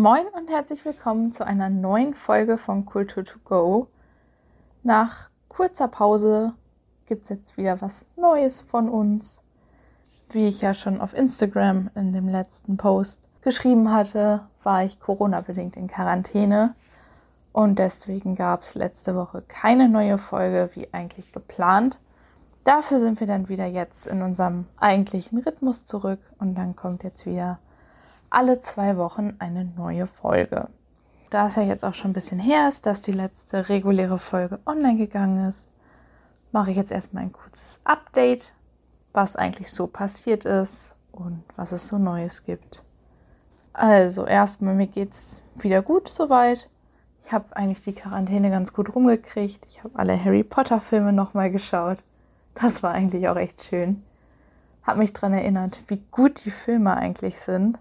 Moin und herzlich willkommen zu einer neuen Folge von Kultur to Go. Nach kurzer Pause gibt es jetzt wieder was Neues von uns. Wie ich ja schon auf Instagram in dem letzten Post geschrieben hatte, war ich Corona-bedingt in Quarantäne und deswegen gab es letzte Woche keine neue Folge wie eigentlich geplant. Dafür sind wir dann wieder jetzt in unserem eigentlichen Rhythmus zurück und dann kommt jetzt wieder alle zwei Wochen eine neue Folge. Da es ja jetzt auch schon ein bisschen her ist, dass die letzte reguläre Folge online gegangen ist, mache ich jetzt erstmal ein kurzes Update, was eigentlich so passiert ist und was es so Neues gibt. Also erstmal, mir geht es wieder gut soweit. Ich habe eigentlich die Quarantäne ganz gut rumgekriegt. Ich habe alle Harry Potter Filme nochmal geschaut. Das war eigentlich auch echt schön. Habe mich daran erinnert, wie gut die Filme eigentlich sind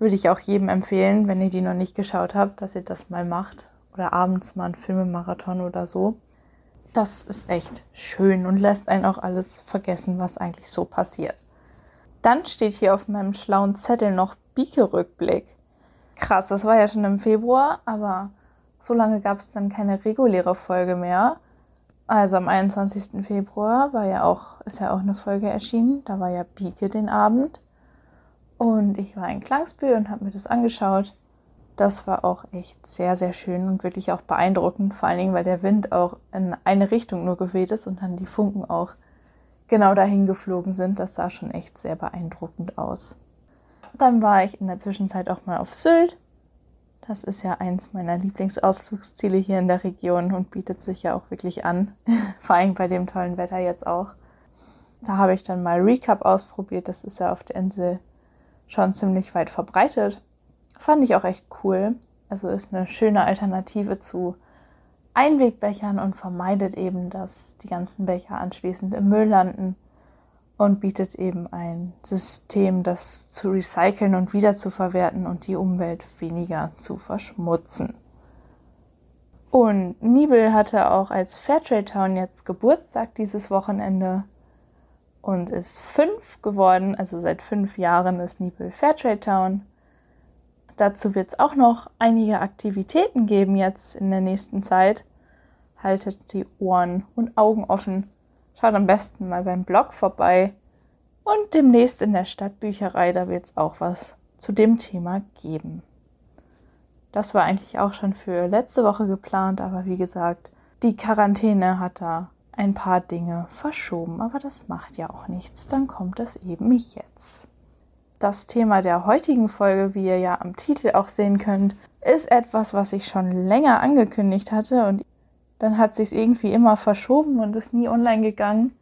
würde ich auch jedem empfehlen, wenn ihr die noch nicht geschaut habt, dass ihr das mal macht. Oder abends mal einen Filmemarathon oder so. Das ist echt schön und lässt einen auch alles vergessen, was eigentlich so passiert. Dann steht hier auf meinem schlauen Zettel noch Bieke-Rückblick. Krass, das war ja schon im Februar, aber so lange gab es dann keine reguläre Folge mehr. Also am 21. Februar war ja auch, ist ja auch eine Folge erschienen. Da war ja Bieke den Abend. Und ich war in Klangsbühl und habe mir das angeschaut. Das war auch echt sehr, sehr schön und wirklich auch beeindruckend. Vor allen Dingen, weil der Wind auch in eine Richtung nur geweht ist und dann die Funken auch genau dahin geflogen sind. Das sah schon echt sehr beeindruckend aus. Dann war ich in der Zwischenzeit auch mal auf Sylt. Das ist ja eins meiner Lieblingsausflugsziele hier in der Region und bietet sich ja auch wirklich an. Vor allem bei dem tollen Wetter jetzt auch. Da habe ich dann mal Recap ausprobiert. Das ist ja auf der Insel schon ziemlich weit verbreitet. Fand ich auch echt cool. Also ist eine schöne Alternative zu Einwegbechern und vermeidet eben, dass die ganzen Becher anschließend im Müll landen und bietet eben ein System, das zu recyceln und wiederzuverwerten und die Umwelt weniger zu verschmutzen. Und Nibel hatte auch als Fairtrade Town jetzt Geburtstag dieses Wochenende und ist fünf geworden. Also seit fünf Jahren ist Nibel Fairtrade Town. Dazu wird es auch noch einige Aktivitäten geben jetzt in der nächsten Zeit. Haltet die Ohren und Augen offen. Schaut am besten mal beim Blog vorbei. Und demnächst in der Stadtbücherei, da wird es auch was zu dem Thema geben. Das war eigentlich auch schon für letzte Woche geplant, aber wie gesagt, die Quarantäne hat da ein paar Dinge verschoben, aber das macht ja auch nichts, dann kommt es eben jetzt. Das Thema der heutigen Folge, wie ihr ja am Titel auch sehen könnt, ist etwas, was ich schon länger angekündigt hatte und dann hat sich irgendwie immer verschoben und ist nie online gegangen.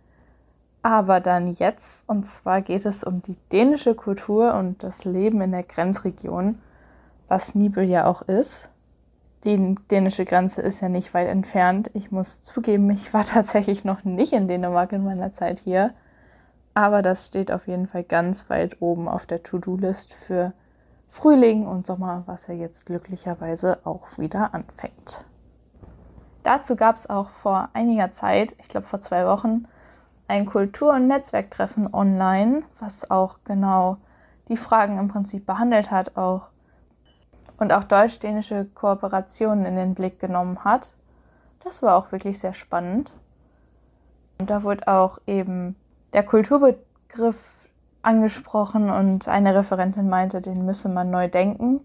Aber dann jetzt, und zwar geht es um die dänische Kultur und das Leben in der Grenzregion, was Nibel ja auch ist. Die dänische Grenze ist ja nicht weit entfernt. Ich muss zugeben, ich war tatsächlich noch nicht in Dänemark in meiner Zeit hier. Aber das steht auf jeden Fall ganz weit oben auf der To-Do-List für Frühling und Sommer, was ja jetzt glücklicherweise auch wieder anfängt. Dazu gab es auch vor einiger Zeit, ich glaube vor zwei Wochen, ein Kultur- und Netzwerktreffen online, was auch genau die Fragen im Prinzip behandelt hat, auch und auch deutsch-dänische Kooperationen in den Blick genommen hat. Das war auch wirklich sehr spannend. Und da wurde auch eben der Kulturbegriff angesprochen und eine Referentin meinte, den müsse man neu denken,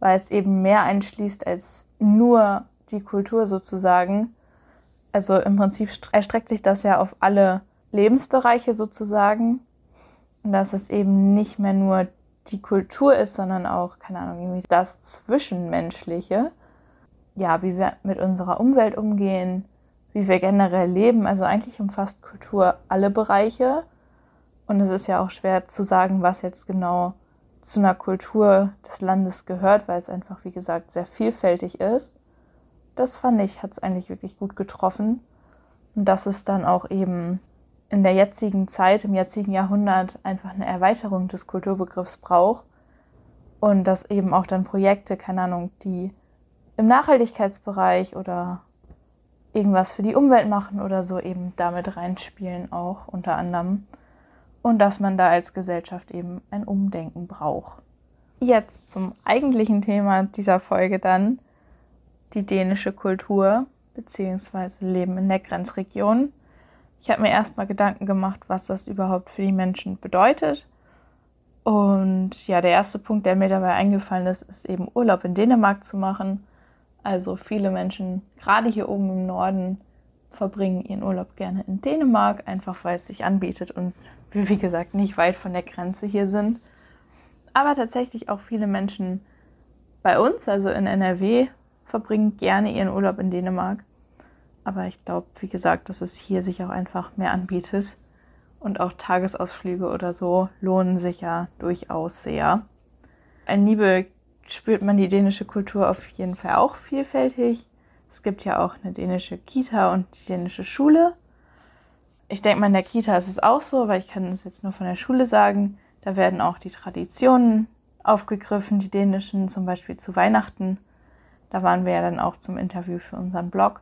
weil es eben mehr einschließt als nur die Kultur sozusagen. Also im Prinzip erstreckt sich das ja auf alle Lebensbereiche sozusagen. Und dass es eben nicht mehr nur die Kultur ist, sondern auch, keine Ahnung, irgendwie das Zwischenmenschliche. Ja, wie wir mit unserer Umwelt umgehen, wie wir generell leben. Also eigentlich umfasst Kultur alle Bereiche. Und es ist ja auch schwer zu sagen, was jetzt genau zu einer Kultur des Landes gehört, weil es einfach, wie gesagt, sehr vielfältig ist. Das fand ich, hat es eigentlich wirklich gut getroffen. Und dass es dann auch eben in der jetzigen Zeit, im jetzigen Jahrhundert einfach eine Erweiterung des Kulturbegriffs braucht und dass eben auch dann Projekte, keine Ahnung, die im Nachhaltigkeitsbereich oder irgendwas für die Umwelt machen oder so eben damit reinspielen auch unter anderem und dass man da als Gesellschaft eben ein Umdenken braucht. Jetzt zum eigentlichen Thema dieser Folge dann, die dänische Kultur bzw. Leben in der Grenzregion. Ich habe mir erstmal Gedanken gemacht, was das überhaupt für die Menschen bedeutet. Und ja, der erste Punkt, der mir dabei eingefallen ist, ist eben Urlaub in Dänemark zu machen. Also viele Menschen, gerade hier oben im Norden, verbringen ihren Urlaub gerne in Dänemark, einfach weil es sich anbietet und wir, wie gesagt, nicht weit von der Grenze hier sind. Aber tatsächlich auch viele Menschen bei uns, also in NRW, verbringen gerne ihren Urlaub in Dänemark. Aber ich glaube, wie gesagt, dass es hier sich auch einfach mehr anbietet. Und auch Tagesausflüge oder so lohnen sich ja durchaus sehr. In Nibel spürt man die dänische Kultur auf jeden Fall auch vielfältig. Es gibt ja auch eine dänische Kita und die dänische Schule. Ich denke mal, in der Kita ist es auch so, weil ich kann es jetzt nur von der Schule sagen. Da werden auch die Traditionen aufgegriffen, die dänischen, zum Beispiel zu Weihnachten. Da waren wir ja dann auch zum Interview für unseren Blog.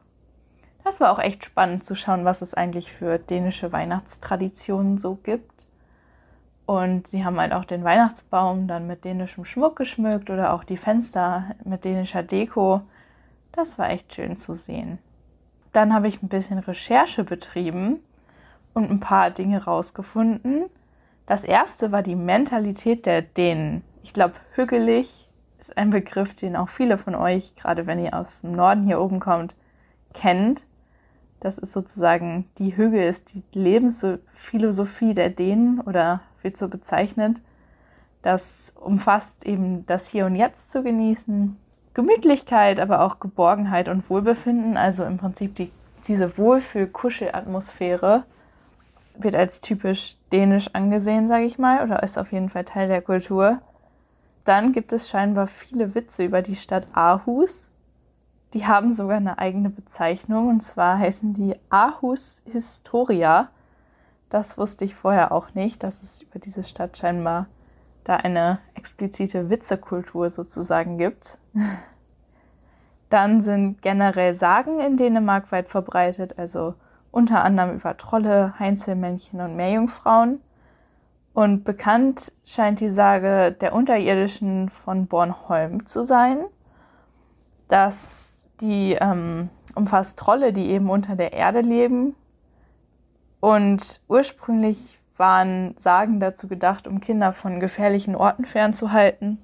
Das war auch echt spannend zu schauen, was es eigentlich für dänische Weihnachtstraditionen so gibt. Und sie haben halt auch den Weihnachtsbaum dann mit dänischem Schmuck geschmückt oder auch die Fenster mit dänischer Deko. Das war echt schön zu sehen. Dann habe ich ein bisschen Recherche betrieben und ein paar Dinge rausgefunden. Das erste war die Mentalität der Dänen. Ich glaube, hügelig ist ein Begriff, den auch viele von euch, gerade wenn ihr aus dem Norden hier oben kommt, kennt. Das ist sozusagen die Hügel, ist die Lebensphilosophie der Dänen oder wird so bezeichnet. Das umfasst eben das Hier und Jetzt zu genießen, Gemütlichkeit, aber auch Geborgenheit und Wohlbefinden. Also im Prinzip die, diese Wohlfühl-Kuschelatmosphäre wird als typisch dänisch angesehen, sage ich mal, oder ist auf jeden Fall Teil der Kultur. Dann gibt es scheinbar viele Witze über die Stadt Aarhus. Die haben sogar eine eigene Bezeichnung und zwar heißen die Aarhus Historia. Das wusste ich vorher auch nicht, dass es über diese Stadt scheinbar da eine explizite Witzekultur sozusagen gibt. Dann sind generell Sagen in Dänemark weit verbreitet, also unter anderem über Trolle, Heinzelmännchen und Meerjungfrauen. Und bekannt scheint die Sage der Unterirdischen von Bornholm zu sein. Das die ähm, umfasst Trolle, die eben unter der Erde leben. Und ursprünglich waren Sagen dazu gedacht, um Kinder von gefährlichen Orten fernzuhalten.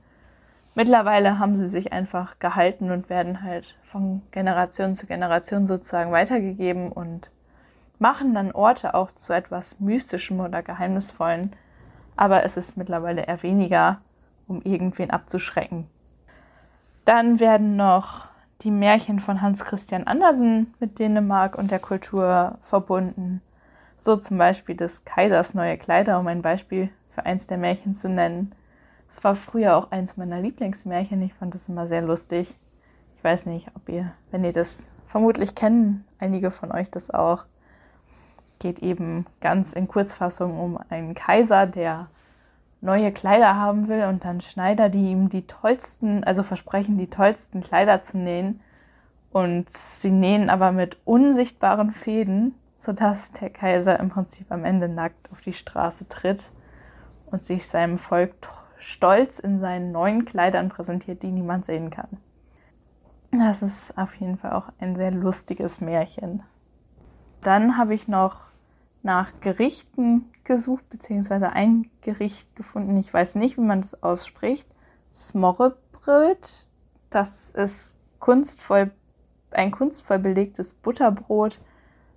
Mittlerweile haben sie sich einfach gehalten und werden halt von Generation zu Generation sozusagen weitergegeben und machen dann Orte auch zu etwas Mystischem oder Geheimnisvollen. Aber es ist mittlerweile eher weniger, um irgendwen abzuschrecken. Dann werden noch die Märchen von Hans Christian Andersen mit Dänemark und der Kultur verbunden. So zum Beispiel des Kaisers neue Kleider, um ein Beispiel für eins der Märchen zu nennen. Es war früher auch eins meiner Lieblingsmärchen. Ich fand es immer sehr lustig. Ich weiß nicht, ob ihr, wenn ihr das vermutlich kennen, einige von euch das auch. Geht eben ganz in Kurzfassung um einen Kaiser, der neue Kleider haben will und dann Schneider, die ihm die tollsten, also versprechen, die tollsten Kleider zu nähen. Und sie nähen aber mit unsichtbaren Fäden, sodass der Kaiser im Prinzip am Ende nackt auf die Straße tritt und sich seinem Volk stolz in seinen neuen Kleidern präsentiert, die niemand sehen kann. Das ist auf jeden Fall auch ein sehr lustiges Märchen. Dann habe ich noch nach Gerichten gesucht, beziehungsweise ein Gericht gefunden. Ich weiß nicht, wie man das ausspricht. Smorrebröt. Das ist kunstvoll, ein kunstvoll belegtes Butterbrot,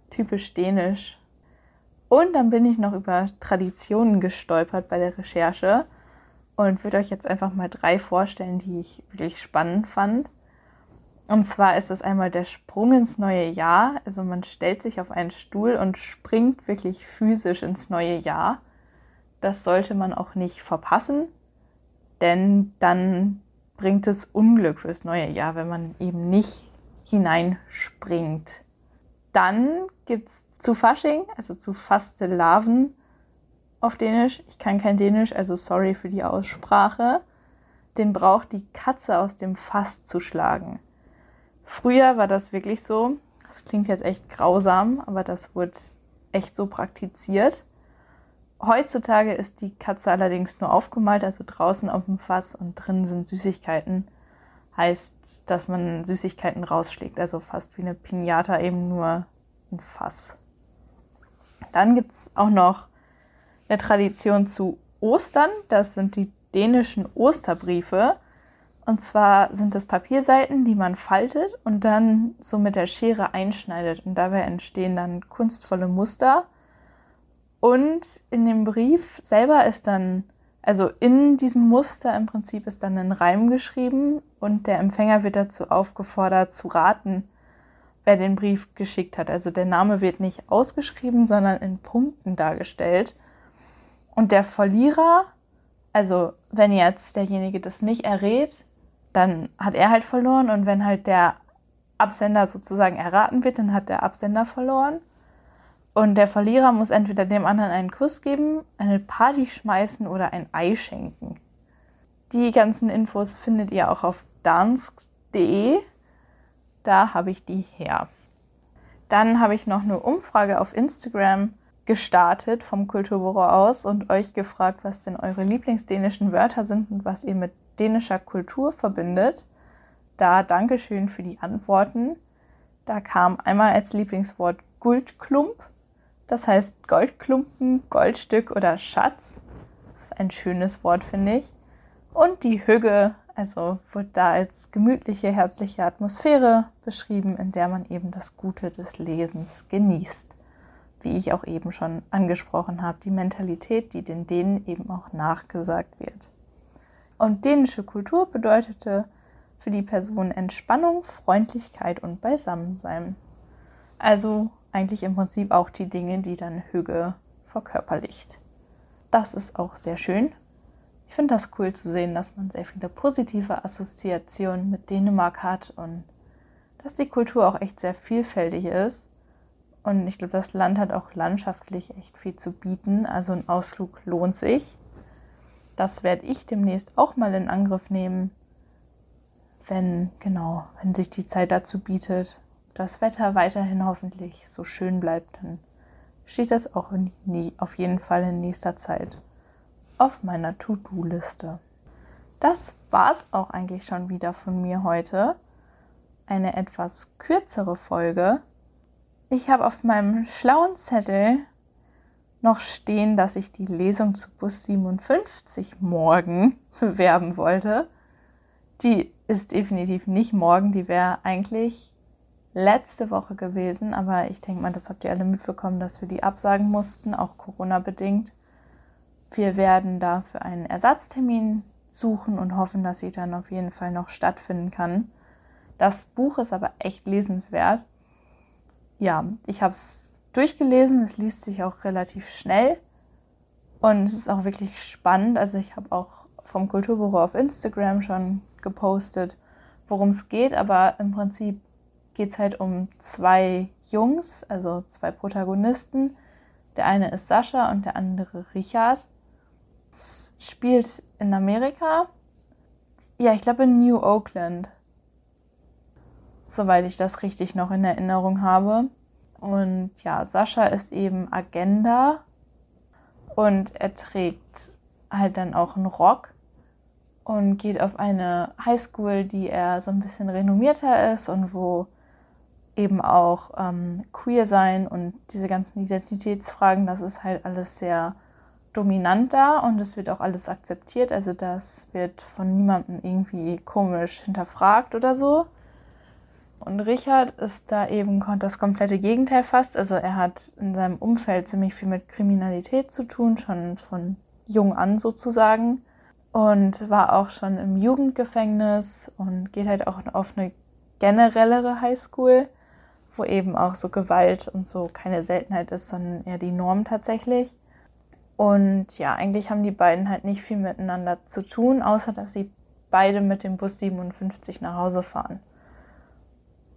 typisch dänisch. Und dann bin ich noch über Traditionen gestolpert bei der Recherche und würde euch jetzt einfach mal drei vorstellen, die ich wirklich spannend fand. Und zwar ist es einmal der Sprung ins neue Jahr. Also man stellt sich auf einen Stuhl und springt wirklich physisch ins neue Jahr. Das sollte man auch nicht verpassen, denn dann bringt es Unglück fürs neue Jahr, wenn man eben nicht hineinspringt. Dann gibt es zu Fasching, also zu Faste Larven auf Dänisch. Ich kann kein Dänisch, also sorry für die Aussprache. Den braucht die Katze aus dem Fass zu schlagen. Früher war das wirklich so. Das klingt jetzt echt grausam, aber das wurde echt so praktiziert. Heutzutage ist die Katze allerdings nur aufgemalt, also draußen auf dem Fass und drin sind Süßigkeiten. Heißt, dass man Süßigkeiten rausschlägt, also fast wie eine Pinata, eben nur ein Fass. Dann gibt es auch noch eine Tradition zu Ostern. Das sind die dänischen Osterbriefe. Und zwar sind das Papierseiten, die man faltet und dann so mit der Schere einschneidet. Und dabei entstehen dann kunstvolle Muster. Und in dem Brief selber ist dann, also in diesem Muster im Prinzip ist dann ein Reim geschrieben und der Empfänger wird dazu aufgefordert zu raten, wer den Brief geschickt hat. Also der Name wird nicht ausgeschrieben, sondern in Punkten dargestellt. Und der Verlierer, also wenn jetzt derjenige das nicht errät, dann hat er halt verloren und wenn halt der Absender sozusagen erraten wird, dann hat der Absender verloren. Und der Verlierer muss entweder dem anderen einen Kuss geben, eine Party schmeißen oder ein Ei schenken. Die ganzen Infos findet ihr auch auf dansk.de. Da habe ich die her. Dann habe ich noch eine Umfrage auf Instagram gestartet vom Kulturbüro aus und euch gefragt, was denn eure lieblingsdänischen Wörter sind und was ihr mit dänischer Kultur verbindet. Da Dankeschön für die Antworten. Da kam einmal als Lieblingswort Guldklump das heißt Goldklumpen, Goldstück oder Schatz. Das ist ein schönes Wort, finde ich. Und die Hügge, also wird da als gemütliche, herzliche Atmosphäre beschrieben, in der man eben das Gute des Lebens genießt. Wie ich auch eben schon angesprochen habe, die Mentalität, die den Dänen eben auch nachgesagt wird. Und dänische Kultur bedeutete für die Person Entspannung, Freundlichkeit und Beisammensein. Also eigentlich im Prinzip auch die Dinge, die dann Hüge verkörperlicht. Das ist auch sehr schön. Ich finde das cool zu sehen, dass man sehr viele positive Assoziationen mit Dänemark hat und dass die Kultur auch echt sehr vielfältig ist. Und ich glaube, das Land hat auch landschaftlich echt viel zu bieten. Also ein Ausflug lohnt sich. Das werde ich demnächst auch mal in Angriff nehmen, wenn, genau, wenn sich die Zeit dazu bietet das Wetter weiterhin hoffentlich so schön bleibt, dann steht das auch nie, auf jeden Fall in nächster Zeit auf meiner To-Do-Liste. Das war's auch eigentlich schon wieder von mir heute. Eine etwas kürzere Folge. Ich habe auf meinem schlauen Zettel noch stehen, dass ich die Lesung zu Bus 57 morgen bewerben wollte. Die ist definitiv nicht morgen, die wäre eigentlich letzte Woche gewesen, aber ich denke mal, das habt ihr alle mitbekommen, dass wir die absagen mussten, auch Corona-bedingt. Wir werden dafür einen Ersatztermin suchen und hoffen, dass sie dann auf jeden Fall noch stattfinden kann. Das Buch ist aber echt lesenswert. Ja, ich habe es durchgelesen, es liest sich auch relativ schnell und es ist auch wirklich spannend. Also ich habe auch vom Kulturbüro auf Instagram schon gepostet, worum es geht, aber im Prinzip geht es halt um zwei Jungs, also zwei Protagonisten. Der eine ist Sascha und der andere Richard. Es spielt in Amerika. Ja, ich glaube in New Oakland. Soweit ich das richtig noch in Erinnerung habe. Und ja, Sascha ist eben Agenda und er trägt halt dann auch einen Rock und geht auf eine Highschool, die er so ein bisschen renommierter ist und wo eben auch ähm, queer sein und diese ganzen Identitätsfragen, das ist halt alles sehr dominant da und es wird auch alles akzeptiert. Also das wird von niemandem irgendwie komisch hinterfragt oder so. Und Richard ist da eben das komplette Gegenteil fast. Also er hat in seinem Umfeld ziemlich viel mit Kriminalität zu tun, schon von jung an sozusagen. Und war auch schon im Jugendgefängnis und geht halt auch auf eine generellere Highschool wo eben auch so Gewalt und so keine Seltenheit ist, sondern eher die Norm tatsächlich. Und ja, eigentlich haben die beiden halt nicht viel miteinander zu tun, außer dass sie beide mit dem Bus 57 nach Hause fahren.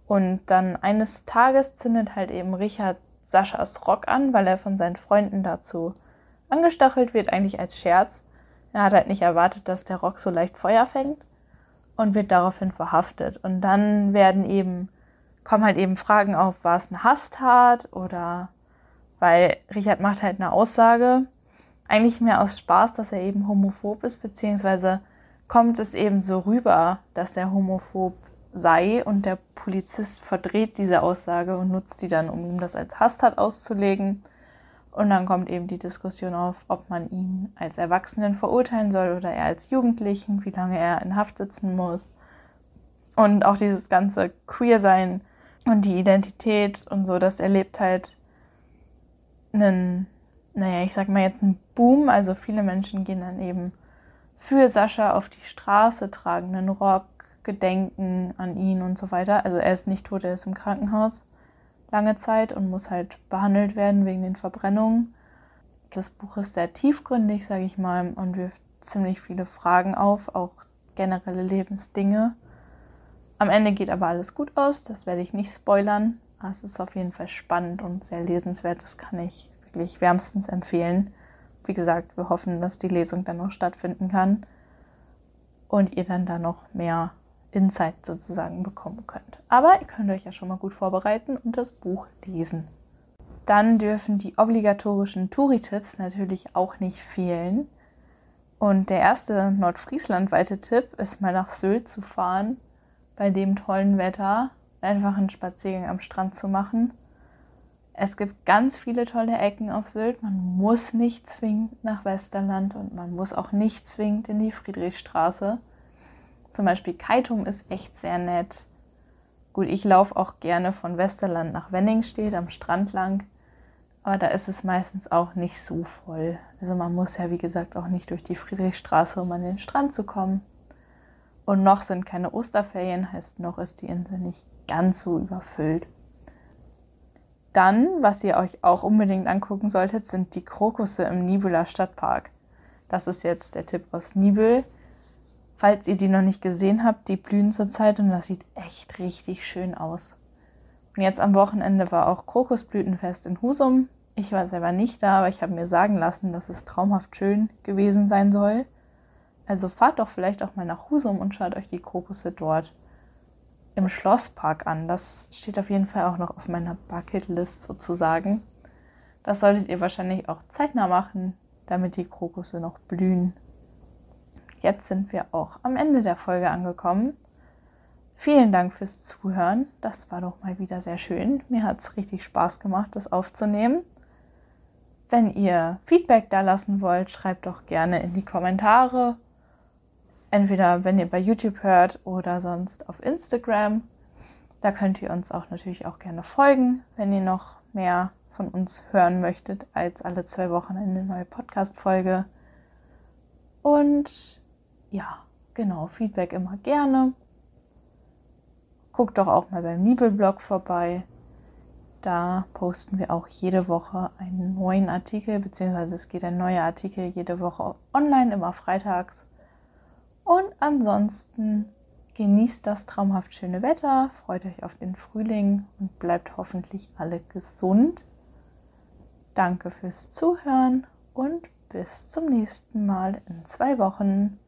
Und dann eines Tages zündet halt eben Richard Saschas Rock an, weil er von seinen Freunden dazu angestachelt wird, eigentlich als Scherz. Er hat halt nicht erwartet, dass der Rock so leicht Feuer fängt und wird daraufhin verhaftet. Und dann werden eben kommen halt eben Fragen auf, war es eine Hasstat oder weil Richard macht halt eine Aussage eigentlich mehr aus Spaß, dass er eben homophob ist, beziehungsweise kommt es eben so rüber, dass er homophob sei und der Polizist verdreht diese Aussage und nutzt die dann, um ihm das als Hasstat auszulegen. Und dann kommt eben die Diskussion auf, ob man ihn als Erwachsenen verurteilen soll oder er als Jugendlichen, wie lange er in Haft sitzen muss. Und auch dieses ganze Queer-Sein und die Identität und so, das erlebt halt einen, naja, ich sag mal jetzt einen Boom. Also viele Menschen gehen dann eben für Sascha auf die Straße, tragen einen Rock, gedenken an ihn und so weiter. Also er ist nicht tot, er ist im Krankenhaus lange Zeit und muss halt behandelt werden wegen den Verbrennungen. Das Buch ist sehr tiefgründig, sage ich mal, und wirft ziemlich viele Fragen auf, auch generelle Lebensdinge. Am Ende geht aber alles gut aus, das werde ich nicht spoilern. es ist auf jeden Fall spannend und sehr lesenswert, das kann ich wirklich wärmstens empfehlen. Wie gesagt, wir hoffen, dass die Lesung dann noch stattfinden kann und ihr dann da noch mehr Insight sozusagen bekommen könnt. Aber ihr könnt euch ja schon mal gut vorbereiten und das Buch lesen. Dann dürfen die obligatorischen Touri-Tipps natürlich auch nicht fehlen. Und der erste nordfrieslandweite Tipp ist mal nach Sylt zu fahren, bei dem tollen Wetter einfach einen Spaziergang am Strand zu machen. Es gibt ganz viele tolle Ecken auf Sylt. Man muss nicht zwingend nach Westerland und man muss auch nicht zwingend in die Friedrichstraße. Zum Beispiel Kaitum ist echt sehr nett. Gut, ich laufe auch gerne von Westerland nach Wenningstedt am Strand lang, aber da ist es meistens auch nicht so voll. Also man muss ja, wie gesagt, auch nicht durch die Friedrichstraße, um an den Strand zu kommen. Und noch sind keine Osterferien, heißt noch ist die Insel nicht ganz so überfüllt. Dann, was ihr euch auch unbedingt angucken solltet, sind die Krokusse im Nibula Stadtpark. Das ist jetzt der Tipp aus Nibel. Falls ihr die noch nicht gesehen habt, die blühen zurzeit und das sieht echt richtig schön aus. Und jetzt am Wochenende war auch Krokusblütenfest in Husum. Ich war selber nicht da, aber ich habe mir sagen lassen, dass es traumhaft schön gewesen sein soll. Also fahrt doch vielleicht auch mal nach Husum und schaut euch die Krokusse dort im Schlosspark an. Das steht auf jeden Fall auch noch auf meiner Bucketlist sozusagen. Das solltet ihr wahrscheinlich auch zeitnah machen, damit die Krokusse noch blühen jetzt sind wir auch am Ende der Folge angekommen. Vielen Dank fürs Zuhören. Das war doch mal wieder sehr schön. Mir hat es richtig Spaß gemacht, das aufzunehmen. Wenn ihr Feedback da lassen wollt, schreibt doch gerne in die Kommentare. Entweder wenn ihr bei YouTube hört oder sonst auf Instagram. Da könnt ihr uns auch natürlich auch gerne folgen, wenn ihr noch mehr von uns hören möchtet als alle zwei Wochen eine neue Podcast-Folge. Und ja, genau, Feedback immer gerne. Guckt doch auch mal beim Nibelblog vorbei. Da posten wir auch jede Woche einen neuen Artikel, beziehungsweise es geht ein neuer Artikel jede Woche online, immer freitags. Und ansonsten genießt das traumhaft schöne Wetter, freut euch auf den Frühling und bleibt hoffentlich alle gesund. Danke fürs Zuhören und bis zum nächsten Mal in zwei Wochen.